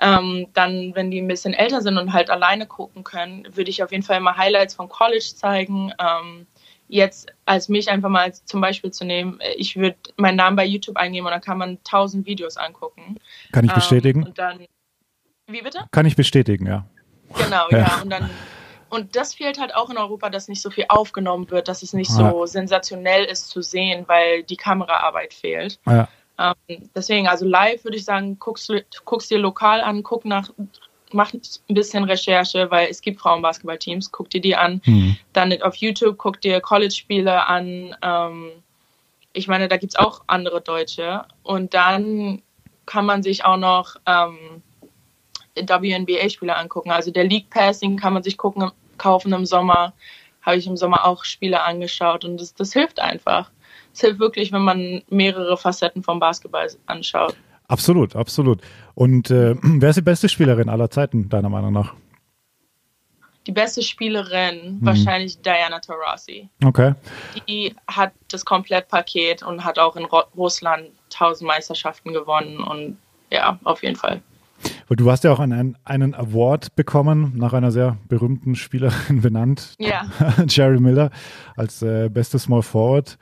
Ähm, dann, wenn die ein bisschen älter sind und halt alleine gucken können, würde ich auf jeden Fall immer Highlights vom College zeigen. Ähm, jetzt als mich einfach mal zum Beispiel zu nehmen, ich würde meinen Namen bei YouTube eingeben und dann kann man tausend Videos angucken. Kann ich bestätigen? Ähm, und dann, wie bitte? Kann ich bestätigen, ja. Genau, [laughs] ja. ja. Und dann und das fehlt halt auch in Europa, dass nicht so viel aufgenommen wird, dass es nicht so sensationell ist zu sehen, weil die Kameraarbeit fehlt. Ja. Ähm, deswegen, also live würde ich sagen, guckst, guckst dir lokal an, guck nach, mach ein bisschen Recherche, weil es gibt Frauenbasketballteams, guck dir die an. Mhm. Dann auf YouTube guck dir College-Spiele an. Ähm, ich meine, da gibt es auch andere Deutsche. Und dann kann man sich auch noch ähm, WNBA-Spieler angucken. Also der League Passing kann man sich gucken, kaufen im Sommer. Habe ich im Sommer auch Spiele angeschaut und das, das hilft einfach. Es hilft wirklich, wenn man mehrere Facetten vom Basketball anschaut. Absolut, absolut. Und äh, [clears throat] wer ist die beste Spielerin aller Zeiten, deiner Meinung nach? Die beste Spielerin, mhm. wahrscheinlich Diana Taurasi. Okay. Die hat das Komplettpaket und hat auch in Russland tausend Meisterschaften gewonnen und ja, auf jeden Fall. Du hast ja auch einen, einen Award bekommen, nach einer sehr berühmten Spielerin [laughs] benannt. Ja. [laughs] Jerry Miller als äh, beste Small Forward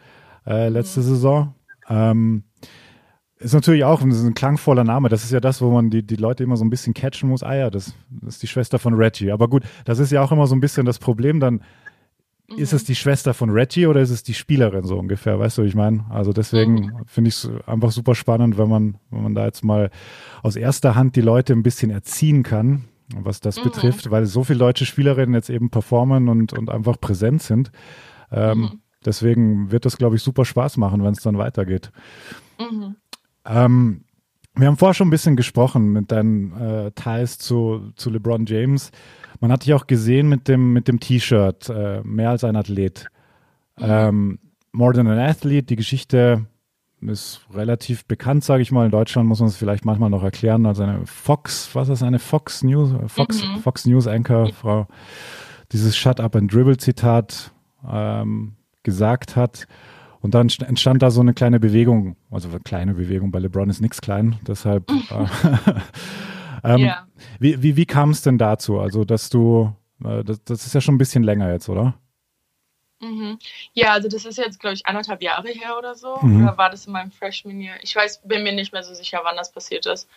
äh, letzte mhm. Saison. Ähm, ist natürlich auch ist ein klangvoller Name. Das ist ja das, wo man die, die Leute immer so ein bisschen catchen muss. Ah ja, das, das ist die Schwester von Reggie. Aber gut, das ist ja auch immer so ein bisschen das Problem. Dann mhm. ist es die Schwester von Reggie oder ist es die Spielerin so ungefähr? Weißt du, wie ich meine? Also deswegen mhm. finde ich es einfach super spannend, wenn man, wenn man da jetzt mal aus erster Hand die Leute ein bisschen erziehen kann, was das mhm. betrifft, weil so viele deutsche Spielerinnen jetzt eben performen und, und einfach präsent sind. Ähm, mhm. Deswegen wird das, glaube ich, super Spaß machen, wenn es dann weitergeht. Mhm. Ähm, wir haben vorher schon ein bisschen gesprochen mit deinen äh, Ties zu, zu LeBron James. Man hat dich auch gesehen mit dem, mit dem T-Shirt, äh, mehr als ein Athlet. Mhm. Ähm, More than an Athlete, die Geschichte ist relativ bekannt, sage ich mal. In Deutschland muss man es vielleicht manchmal noch erklären. Also eine Fox, was ist eine Fox News, Fox, mhm. Fox News Anchor, Frau, dieses Shut Up and Dribble Zitat ähm, gesagt hat. Und dann entstand da so eine kleine Bewegung, also eine kleine Bewegung, bei LeBron ist nichts klein, deshalb. [laughs] äh, [laughs] ähm, yeah. Wie, wie, wie kam es denn dazu? Also, dass du, äh, das, das ist ja schon ein bisschen länger jetzt, oder? Mhm. Ja, also das ist jetzt, glaube ich, anderthalb Jahre her oder so. Mhm. Oder war das in meinem Freshman Year? Ich weiß, bin mir nicht mehr so sicher, wann das passiert ist.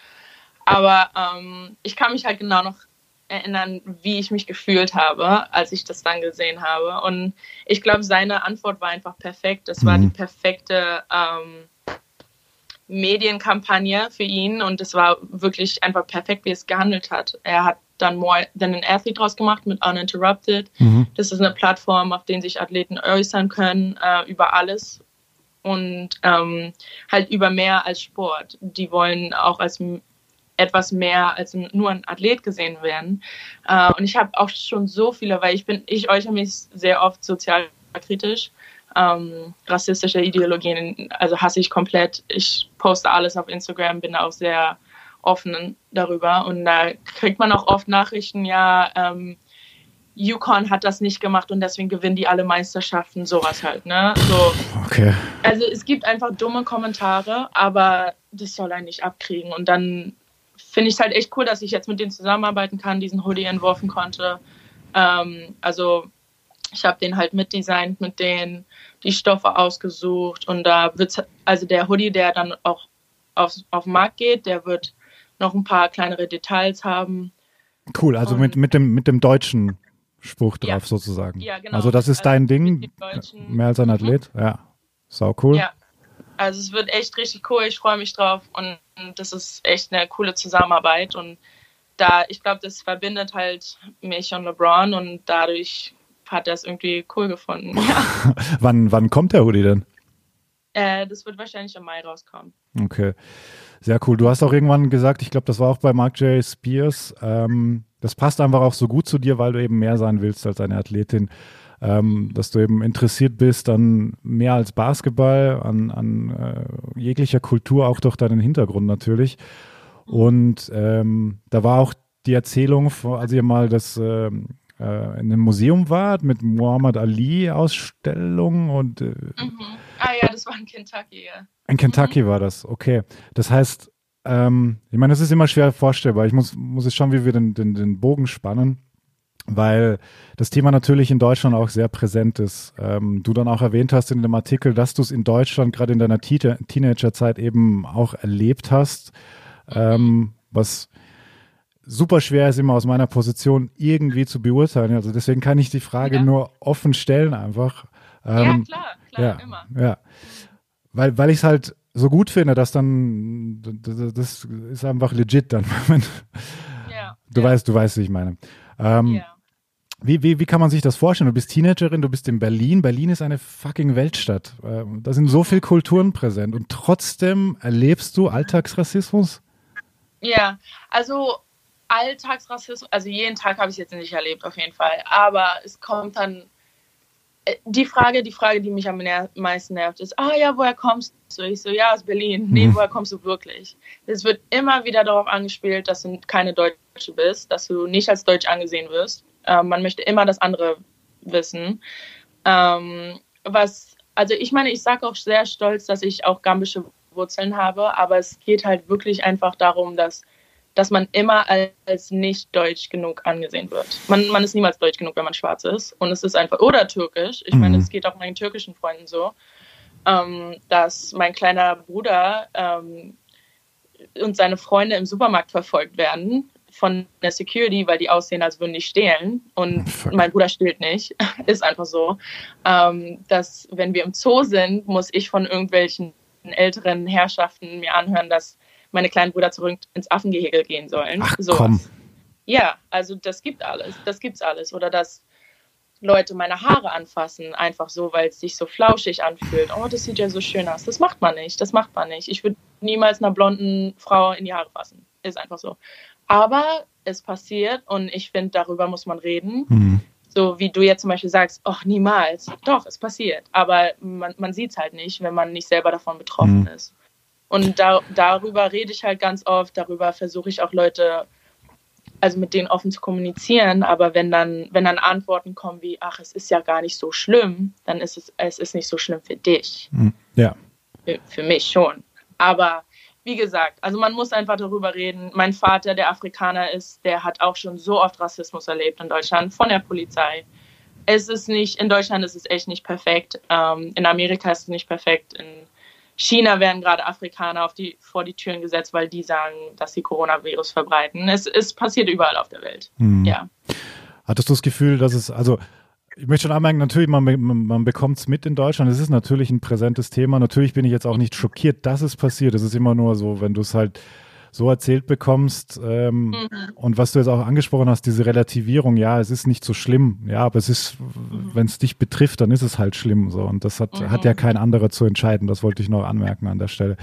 Aber ähm, ich kann mich halt genau noch erinnern, wie ich mich gefühlt habe, als ich das dann gesehen habe. Und ich glaube, seine Antwort war einfach perfekt. Das war mhm. die perfekte ähm, Medienkampagne für ihn und es war wirklich einfach perfekt, wie es gehandelt hat. Er hat dann More Than an Athlete draus gemacht mit Uninterrupted. Mhm. Das ist eine Plattform, auf der sich Athleten äußern können äh, über alles und ähm, halt über mehr als Sport. Die wollen auch als etwas mehr als nur ein Athlet gesehen werden. Äh, und ich habe auch schon so viele, weil ich bin, ich äußere mich sehr oft sozial kritisch. Ähm, rassistische Ideologien, also hasse ich komplett. Ich poste alles auf Instagram, bin auch sehr offen darüber. Und da kriegt man auch oft Nachrichten, ja, ähm, Yukon hat das nicht gemacht und deswegen gewinnen die alle Meisterschaften, sowas halt, ne? So. Okay. Also es gibt einfach dumme Kommentare, aber das soll einen nicht abkriegen. Und dann finde ich es halt echt cool, dass ich jetzt mit denen zusammenarbeiten kann, diesen Hoodie entworfen konnte. Ähm, also ich habe den halt mitdesignt mit denen, die Stoffe ausgesucht und da wird also der Hoodie, der dann auch auf, auf den Markt geht, der wird noch ein paar kleinere Details haben. Cool, also mit, mit, dem, mit dem deutschen Spruch drauf ja. sozusagen. Ja, genau. Also das ist also dein Ding, mehr als ein mhm. Athlet, mhm. ja. Sau cool. Ja, also es wird echt richtig cool, ich freue mich drauf und das ist echt eine coole Zusammenarbeit und da, ich glaube, das verbindet halt mich und LeBron und dadurch hat er es irgendwie cool gefunden. Ja. [laughs] wann, wann kommt der Hoodie denn? Äh, das wird wahrscheinlich im Mai rauskommen. Okay, sehr cool. Du hast auch irgendwann gesagt, ich glaube, das war auch bei Mark J. Spears, ähm, das passt einfach auch so gut zu dir, weil du eben mehr sein willst als eine Athletin. Ähm, dass du eben interessiert bist an mehr als Basketball, an, an äh, jeglicher Kultur, auch durch deinen Hintergrund natürlich. Und ähm, da war auch die Erzählung, als ihr mal das ähm, äh, in einem Museum wart mit Muhammad Ali Ausstellung und äh, mhm. ah ja, das war in Kentucky. Ja. In Kentucky mhm. war das, okay. Das heißt, ähm, ich meine, es ist immer schwer vorstellbar. Ich muss muss jetzt schauen, wie wir den, den, den Bogen spannen, weil das Thema natürlich in Deutschland auch sehr präsent ist. Ähm, du dann auch erwähnt hast in dem Artikel, dass du es in Deutschland gerade in deiner Teenagerzeit eben auch erlebt hast, ähm, was super schwer ist immer aus meiner Position irgendwie zu beurteilen. Also deswegen kann ich die Frage ja. nur offen stellen einfach. Ähm, ja, klar, klar, ja, immer. Ja. Weil, weil ich es halt so gut finde, dass dann, das ist einfach legit dann. [laughs] ja. Du ja. weißt, du weißt, wie ich meine. Ähm, ja. Wie, wie, wie kann man sich das vorstellen? Du bist Teenagerin, du bist in Berlin. Berlin ist eine fucking Weltstadt. Ähm, da sind so viele Kulturen präsent und trotzdem erlebst du Alltagsrassismus? Ja, also Alltagsrassismus, also jeden Tag habe ich es jetzt nicht erlebt, auf jeden Fall. Aber es kommt dann äh, die Frage, die Frage, die mich am meisten nervt, ist, ah ja, woher kommst du? Ich so, ja, aus Berlin. Nee, mhm. woher kommst du wirklich? Es wird immer wieder darauf angespielt, dass du keine Deutsche bist, dass du nicht als Deutsch angesehen wirst. Ähm, man möchte immer das andere wissen. Ähm, was, also ich meine, ich sage auch sehr stolz, dass ich auch gambische Wurzeln habe, aber es geht halt wirklich einfach darum, dass dass man immer als nicht deutsch genug angesehen wird. Man, man ist niemals deutsch genug, wenn man schwarz ist. Und es ist einfach, oder türkisch. Ich mhm. meine, es geht auch meinen türkischen Freunden so, ähm, dass mein kleiner Bruder ähm, und seine Freunde im Supermarkt verfolgt werden von der Security, weil die aussehen, als würden die stehlen. Und Fuck. mein Bruder stillt nicht. [laughs] ist einfach so. Ähm, dass, wenn wir im Zoo sind, muss ich von irgendwelchen älteren Herrschaften mir anhören, dass meine kleinen Brüder zurück ins Affengehege gehen sollen. Ach, so komm. Ja, also das gibt alles. Das gibt's alles. Oder dass Leute meine Haare anfassen, einfach so, weil es sich so flauschig anfühlt. Oh, das sieht ja so schön aus. Das macht man nicht. Das macht man nicht. Ich würde niemals einer blonden Frau in die Haare fassen. Ist einfach so. Aber es passiert und ich finde, darüber muss man reden. Mhm. So wie du jetzt zum Beispiel sagst, ach, niemals. Doch, es passiert. Aber man, man sieht es halt nicht, wenn man nicht selber davon betroffen mhm. ist. Und da, darüber rede ich halt ganz oft, darüber versuche ich auch Leute, also mit denen offen zu kommunizieren. Aber wenn dann, wenn dann Antworten kommen wie, ach, es ist ja gar nicht so schlimm, dann ist es, es ist nicht so schlimm für dich. Hm, ja. Für, für mich schon. Aber wie gesagt, also man muss einfach darüber reden. Mein Vater, der Afrikaner ist, der hat auch schon so oft Rassismus erlebt in Deutschland von der Polizei. Es ist nicht, in Deutschland ist es echt nicht perfekt. Ähm, in Amerika ist es nicht perfekt. In China werden gerade Afrikaner auf die, vor die Türen gesetzt, weil die sagen, dass sie Coronavirus verbreiten. Es, es passiert überall auf der Welt. Hm. Ja. Hattest du das Gefühl, dass es, also ich möchte schon anmerken, natürlich, man, man bekommt es mit in Deutschland. Es ist natürlich ein präsentes Thema. Natürlich bin ich jetzt auch nicht schockiert, dass es passiert. Es ist immer nur so, wenn du es halt so erzählt bekommst. Ähm, mhm. Und was du jetzt auch angesprochen hast, diese Relativierung, ja, es ist nicht so schlimm, ja, aber es ist, mhm. wenn es dich betrifft, dann ist es halt schlimm so. Und das hat, mhm. hat ja kein anderer zu entscheiden. Das wollte ich noch anmerken an der Stelle.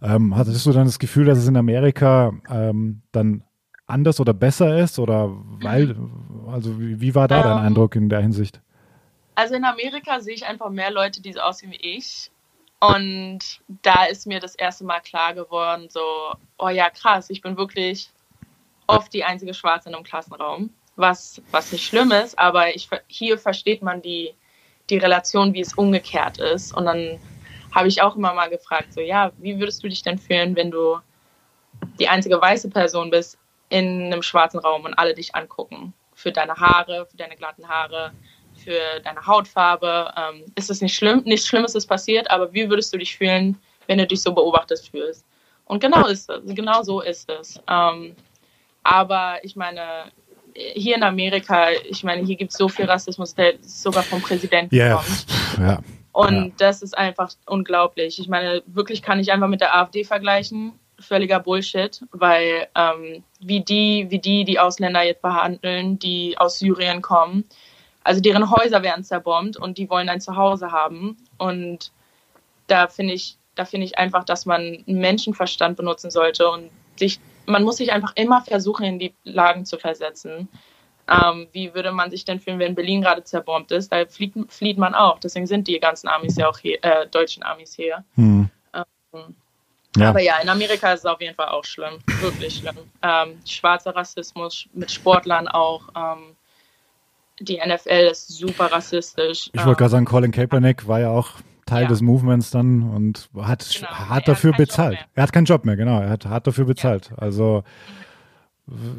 Ähm, hattest du dann das Gefühl, dass es in Amerika ähm, dann anders oder besser ist? Oder weil, also wie, wie war da dein ähm. Eindruck in der Hinsicht? Also in Amerika sehe ich einfach mehr Leute, die so aussehen wie ich. Und da ist mir das erste Mal klar geworden, so, oh ja, krass, ich bin wirklich oft die einzige Schwarze in einem Klassenraum, was, was nicht schlimm ist, aber ich, hier versteht man die, die Relation, wie es umgekehrt ist. Und dann habe ich auch immer mal gefragt, so, ja, wie würdest du dich denn fühlen, wenn du die einzige weiße Person bist in einem schwarzen Raum und alle dich angucken? Für deine Haare, für deine glatten Haare, für deine Hautfarbe. Ähm, ist es nicht schlimm? Nichts Schlimmes ist passiert, aber wie würdest du dich fühlen, wenn du dich so beobachtet fühlst? Und genau ist es, genau so ist es. Ähm, aber ich meine, hier in Amerika, ich meine, hier gibt es so viel Rassismus, der sogar vom Präsidenten yeah. kommt. Ja. Und ja. das ist einfach unglaublich. Ich meine, wirklich kann ich einfach mit der AfD vergleichen. Völliger Bullshit, weil ähm, wie die, wie die die Ausländer jetzt behandeln, die aus Syrien kommen, also deren Häuser werden zerbombt und die wollen ein Zuhause haben. Und da finde ich, da finde ich einfach, dass man Menschenverstand benutzen sollte und sich, man muss sich einfach immer versuchen, in die Lagen zu versetzen. Ähm, wie würde man sich denn fühlen, wenn Berlin gerade zerbombt ist? Da flieht, flieht man auch. Deswegen sind die ganzen Amis ja auch hier, äh, deutschen Amis hier. Hm. Ähm, ja. Aber ja, in Amerika ist es auf jeden Fall auch schlimm, wirklich schlimm. Ähm, schwarzer Rassismus mit Sportlern auch. Ähm, die NFL ist super rassistisch. Ich wollte gerade sagen, Colin Kaepernick war ja auch Teil ja. des Movements dann und hat genau, hart dafür bezahlt. Er hat keinen Job mehr, genau. Er hat hart dafür bezahlt. Ja. Also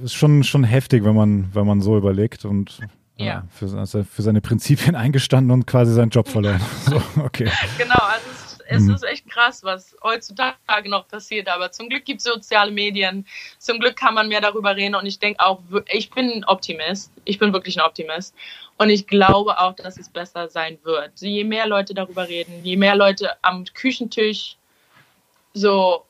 ist schon schon heftig, wenn man wenn man so überlegt und ja. für, also für seine Prinzipien [laughs] eingestanden und quasi seinen Job verloren. [laughs] so, okay. Genau, es mhm. ist echt krass, was heutzutage noch passiert. Aber zum Glück gibt es soziale Medien. Zum Glück kann man mehr darüber reden. Und ich denke auch, ich bin ein Optimist. Ich bin wirklich ein Optimist. Und ich glaube auch, dass es besser sein wird. Je mehr Leute darüber reden, je mehr Leute am Küchentisch so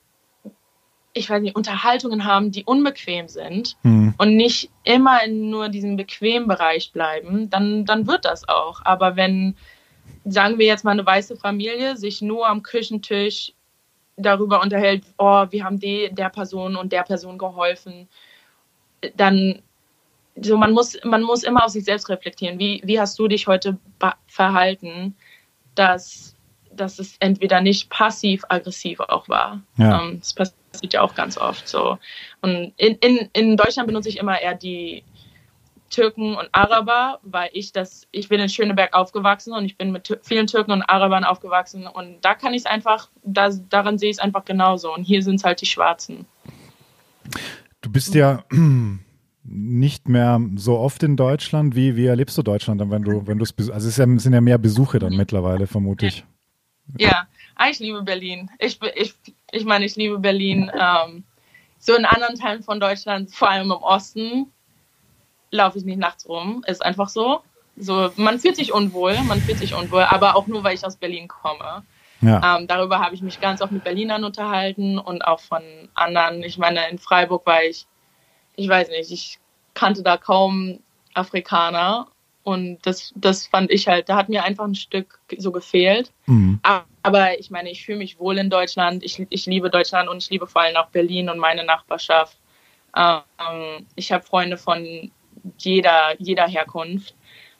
ich weiß nicht, Unterhaltungen haben, die unbequem sind mhm. und nicht immer in nur diesem bequemen Bereich bleiben, dann, dann wird das auch. Aber wenn, sagen wir jetzt mal, eine weiße Familie sich nur am Küchentisch darüber unterhält, oh, wir haben die, der Person und der Person geholfen, dann so man muss man muss immer auf sich selbst reflektieren. Wie, wie hast du dich heute verhalten, dass, dass es entweder nicht passiv-aggressiv auch war? Ja. Ähm, das passiert ja auch ganz oft so. Und in, in, in Deutschland benutze ich immer eher die Türken und Araber, weil ich das, ich bin in Schöneberg aufgewachsen und ich bin mit vielen Türken und Arabern aufgewachsen und da kann ich es einfach, da, daran sehe ich es einfach genauso und hier sind es halt die Schwarzen. Du bist ja [clears throat] nicht mehr so oft in Deutschland. Wie, wie erlebst du Deutschland dann, wenn du, wenn du es, also es sind ja mehr Besuche dann mittlerweile, vermute ich. Ja, ah, ich liebe Berlin. Ich, ich, ich meine, ich liebe Berlin. Ähm, so in anderen Teilen von Deutschland, vor allem im Osten, laufe ich nicht nachts rum. Ist einfach so. So, man fühlt sich unwohl, man fühlt sich unwohl, aber auch nur, weil ich aus Berlin komme. Ja. Ähm, darüber habe ich mich ganz oft mit Berlinern unterhalten und auch von anderen. Ich meine, in Freiburg war ich, ich weiß nicht, ich kannte da kaum Afrikaner und das, das fand ich halt, da hat mir einfach ein Stück so gefehlt. Mhm. Aber ich meine, ich fühle mich wohl in Deutschland, ich, ich liebe Deutschland und ich liebe vor allem auch Berlin und meine Nachbarschaft. Ähm, ich habe Freunde von jeder, jeder Herkunft.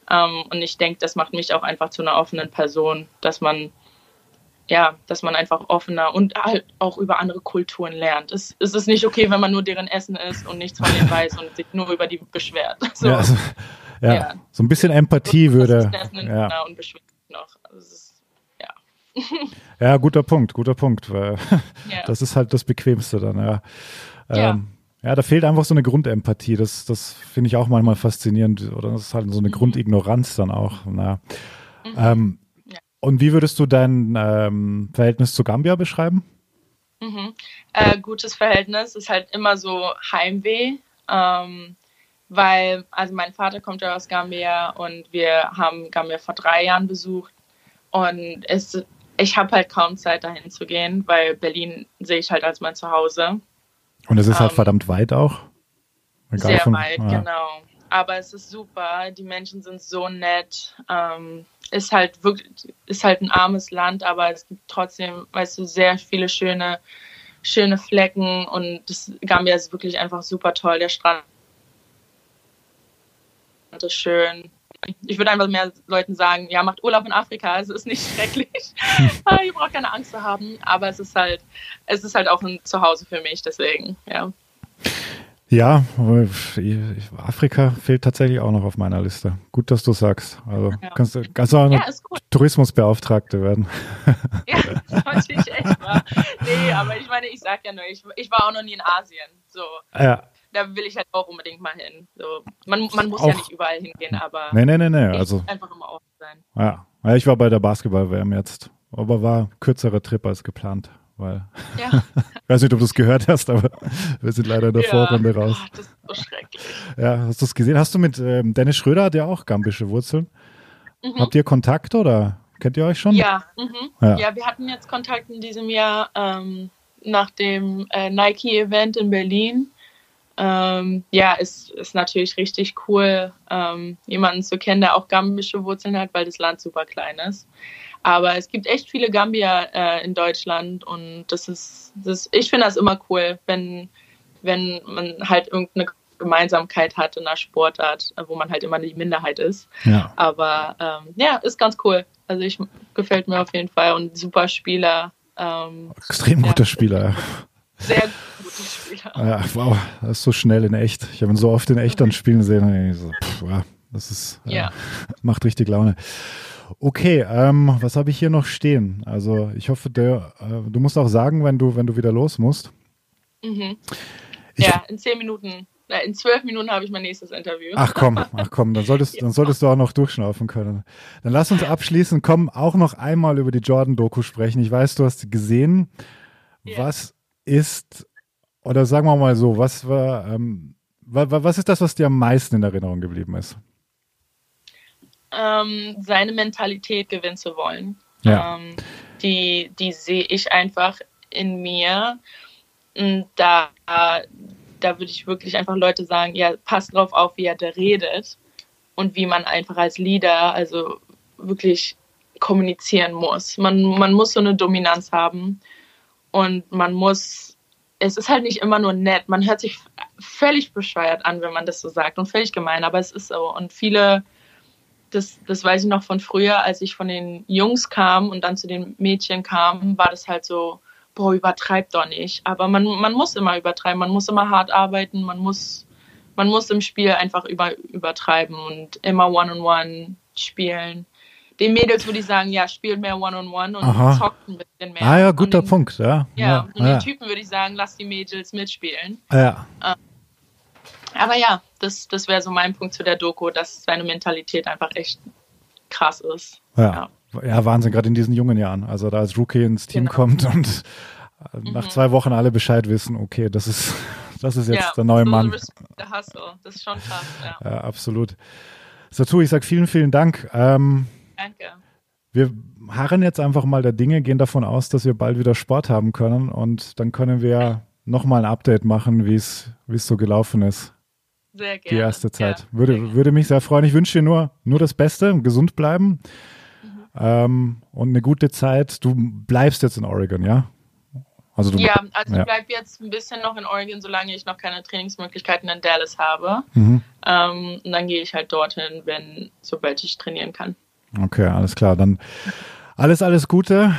Ähm, und ich denke, das macht mich auch einfach zu einer offenen Person, dass man, ja, dass man einfach offener und halt auch über andere Kulturen lernt. Es, es ist nicht okay, wenn man nur deren Essen isst und nichts von denen weiß und sich nur über die beschwert. [laughs] So. Ja, also, ja, ja, so ein bisschen Empathie würde. Ja. Und beschwert noch. Also ist, ja. [laughs] ja, guter Punkt, guter Punkt. Weil ja. [laughs] Das ist halt das Bequemste dann, ja. Ähm, ja, da fehlt einfach so eine Grundempathie. Das, das finde ich auch manchmal faszinierend. Oder das ist halt so eine mhm. Grundignoranz dann auch. Na. Mhm. Ähm, ja. Und wie würdest du dein ähm, Verhältnis zu Gambia beschreiben? Mhm. Äh, gutes Verhältnis ist halt immer so Heimweh, ähm, weil, also mein Vater kommt ja aus Gambia und wir haben Gambia vor drei Jahren besucht und es, ich habe halt kaum Zeit dahin zu gehen, weil Berlin sehe ich halt als mein Zuhause. Und es ist halt ähm, verdammt weit auch. Egal sehr von, weit, ja. genau. Aber es ist super. Die Menschen sind so nett. Ähm, ist halt wirklich, ist halt ein armes Land, aber es gibt trotzdem, weißt du, sehr viele schöne, schöne Flecken und das Gambia ist wirklich einfach super toll. Der Strand ist schön ich würde einfach mehr Leuten sagen, ja, macht Urlaub in Afrika, es ist nicht [laughs] schrecklich. Ah, ihr braucht keine Angst zu haben, aber es ist halt, es ist halt auch ein Zuhause für mich, deswegen, ja. Ja, Afrika fehlt tatsächlich auch noch auf meiner Liste. Gut, dass du sagst. Also ja. kannst, du kannst auch ja, Tourismusbeauftragte werden. [laughs] Ja, sollte ich echt mal. Nee, aber ich meine, ich sag ja nur, ich, ich war auch noch nie in Asien. So. Ja da will ich halt auch unbedingt mal hin. So, man, man muss auch, ja nicht überall hingehen, aber nee, nee, nee, nee. Also, einfach immer offen sein. Ja. ja, ich war bei der Basketball-WM jetzt, aber war kürzerer Trip als geplant. Weil, ja. [laughs] ich weiß nicht, ob du es gehört hast, aber [laughs] wir sind leider in der ja. Vorrunde raus. Oh, das ist so schrecklich. Ja, hast du es gesehen? Hast du mit ähm, Dennis Schröder, hat ja auch gambische Wurzeln. Mhm. Habt ihr Kontakt oder kennt ihr euch schon? Ja, mhm. ja. ja. wir hatten jetzt Kontakt in diesem Jahr ähm, nach dem äh, Nike-Event in Berlin ähm, ja, ist, ist natürlich richtig cool, ähm, jemanden zu kennen, der auch gambische Wurzeln hat, weil das Land super klein ist. Aber es gibt echt viele Gambier äh, in Deutschland und das ist, das, ich finde das immer cool, wenn, wenn man halt irgendeine Gemeinsamkeit hat in einer Sportart, wo man halt immer die Minderheit ist. Ja. Aber ähm, ja, ist ganz cool. Also ich gefällt mir auf jeden Fall und super Spieler. Ähm, Extrem guter ja. Spieler. Sehr guter Spieler. Ja, wow, das ist so schnell in echt. Ich habe ihn so oft in echt dann spielen sehen. So, pff, wow, das ist, äh, ja. macht richtig Laune. Okay, ähm, was habe ich hier noch stehen? Also ich hoffe, der, äh, du musst auch sagen, wenn du, wenn du wieder los musst. Mhm. ja, in zehn Minuten. In zwölf Minuten habe ich mein nächstes Interview. Ach komm, ach komm, dann solltest, dann solltest du auch noch durchschnaufen können. Dann lass uns abschließen, komm auch noch einmal über die Jordan-Doku sprechen. Ich weiß, du hast gesehen. Ja. Was ist, oder sagen wir mal so, was war, ähm, was ist das, was dir am meisten in Erinnerung geblieben ist? Ähm, seine Mentalität gewinnen zu wollen. Ja. Ähm, die die sehe ich einfach in mir. da, da würde ich wirklich einfach Leute sagen, ja, passt drauf auf, wie er da redet und wie man einfach als Leader, also wirklich kommunizieren muss. Man, man muss so eine Dominanz haben und man muss, es ist halt nicht immer nur nett. Man hört sich völlig bescheuert an, wenn man das so sagt und völlig gemein, aber es ist so. Und viele, das, das weiß ich noch von früher, als ich von den Jungs kam und dann zu den Mädchen kam, war das halt so, boah, übertreib doch nicht. Aber man, man muss immer übertreiben, man muss immer hart arbeiten, man muss, man muss im Spiel einfach über, übertreiben und immer One-on-One -on -one spielen den Mädels würde ich sagen, ja, spielt mehr One-on-One -on -One und zockt ein bisschen mehr. Ah ja, guter den, Punkt, ja. Ja, ja und ja. den Typen würde ich sagen, lass die Mädels mitspielen. Ja. Ähm, aber ja, das, das wäre so mein Punkt zu der Doku, dass seine Mentalität einfach echt krass ist. Ja, ja. ja Wahnsinn, gerade in diesen jungen Jahren. Also da als Rookie ins Team genau. kommt und äh, nach mhm. zwei Wochen alle Bescheid wissen, okay, das ist, [laughs] das ist jetzt ja, der neue so Mann. Der Hustle, das ist schon krass, ja. ja absolut. Satu, ich sage vielen, vielen Dank. Ähm, Danke. Wir harren jetzt einfach mal der Dinge, gehen davon aus, dass wir bald wieder Sport haben können und dann können wir nochmal ein Update machen, wie es so gelaufen ist. Sehr gerne. Die erste Zeit. Ja, würde, würde mich sehr freuen. Ich wünsche dir nur, nur das Beste, gesund bleiben mhm. ähm, und eine gute Zeit. Du bleibst jetzt in Oregon, ja? Also du, ja, also ja. ich bleibe jetzt ein bisschen noch in Oregon, solange ich noch keine Trainingsmöglichkeiten in Dallas habe. Mhm. Ähm, und dann gehe ich halt dorthin, wenn, sobald ich trainieren kann. Okay, alles klar. Dann alles, alles Gute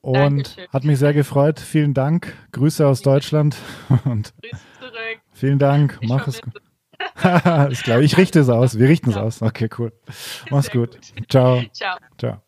und Dankeschön. hat mich sehr gefreut. Vielen Dank. Grüße aus Deutschland. Und Grüße zurück. Vielen Dank. Ich Mach es gut. [laughs] Alles klar, ich richte es aus. Wir richten es ja. aus. Okay, cool. [laughs] Mach's gut. gut. Ciao. Ciao. Ciao.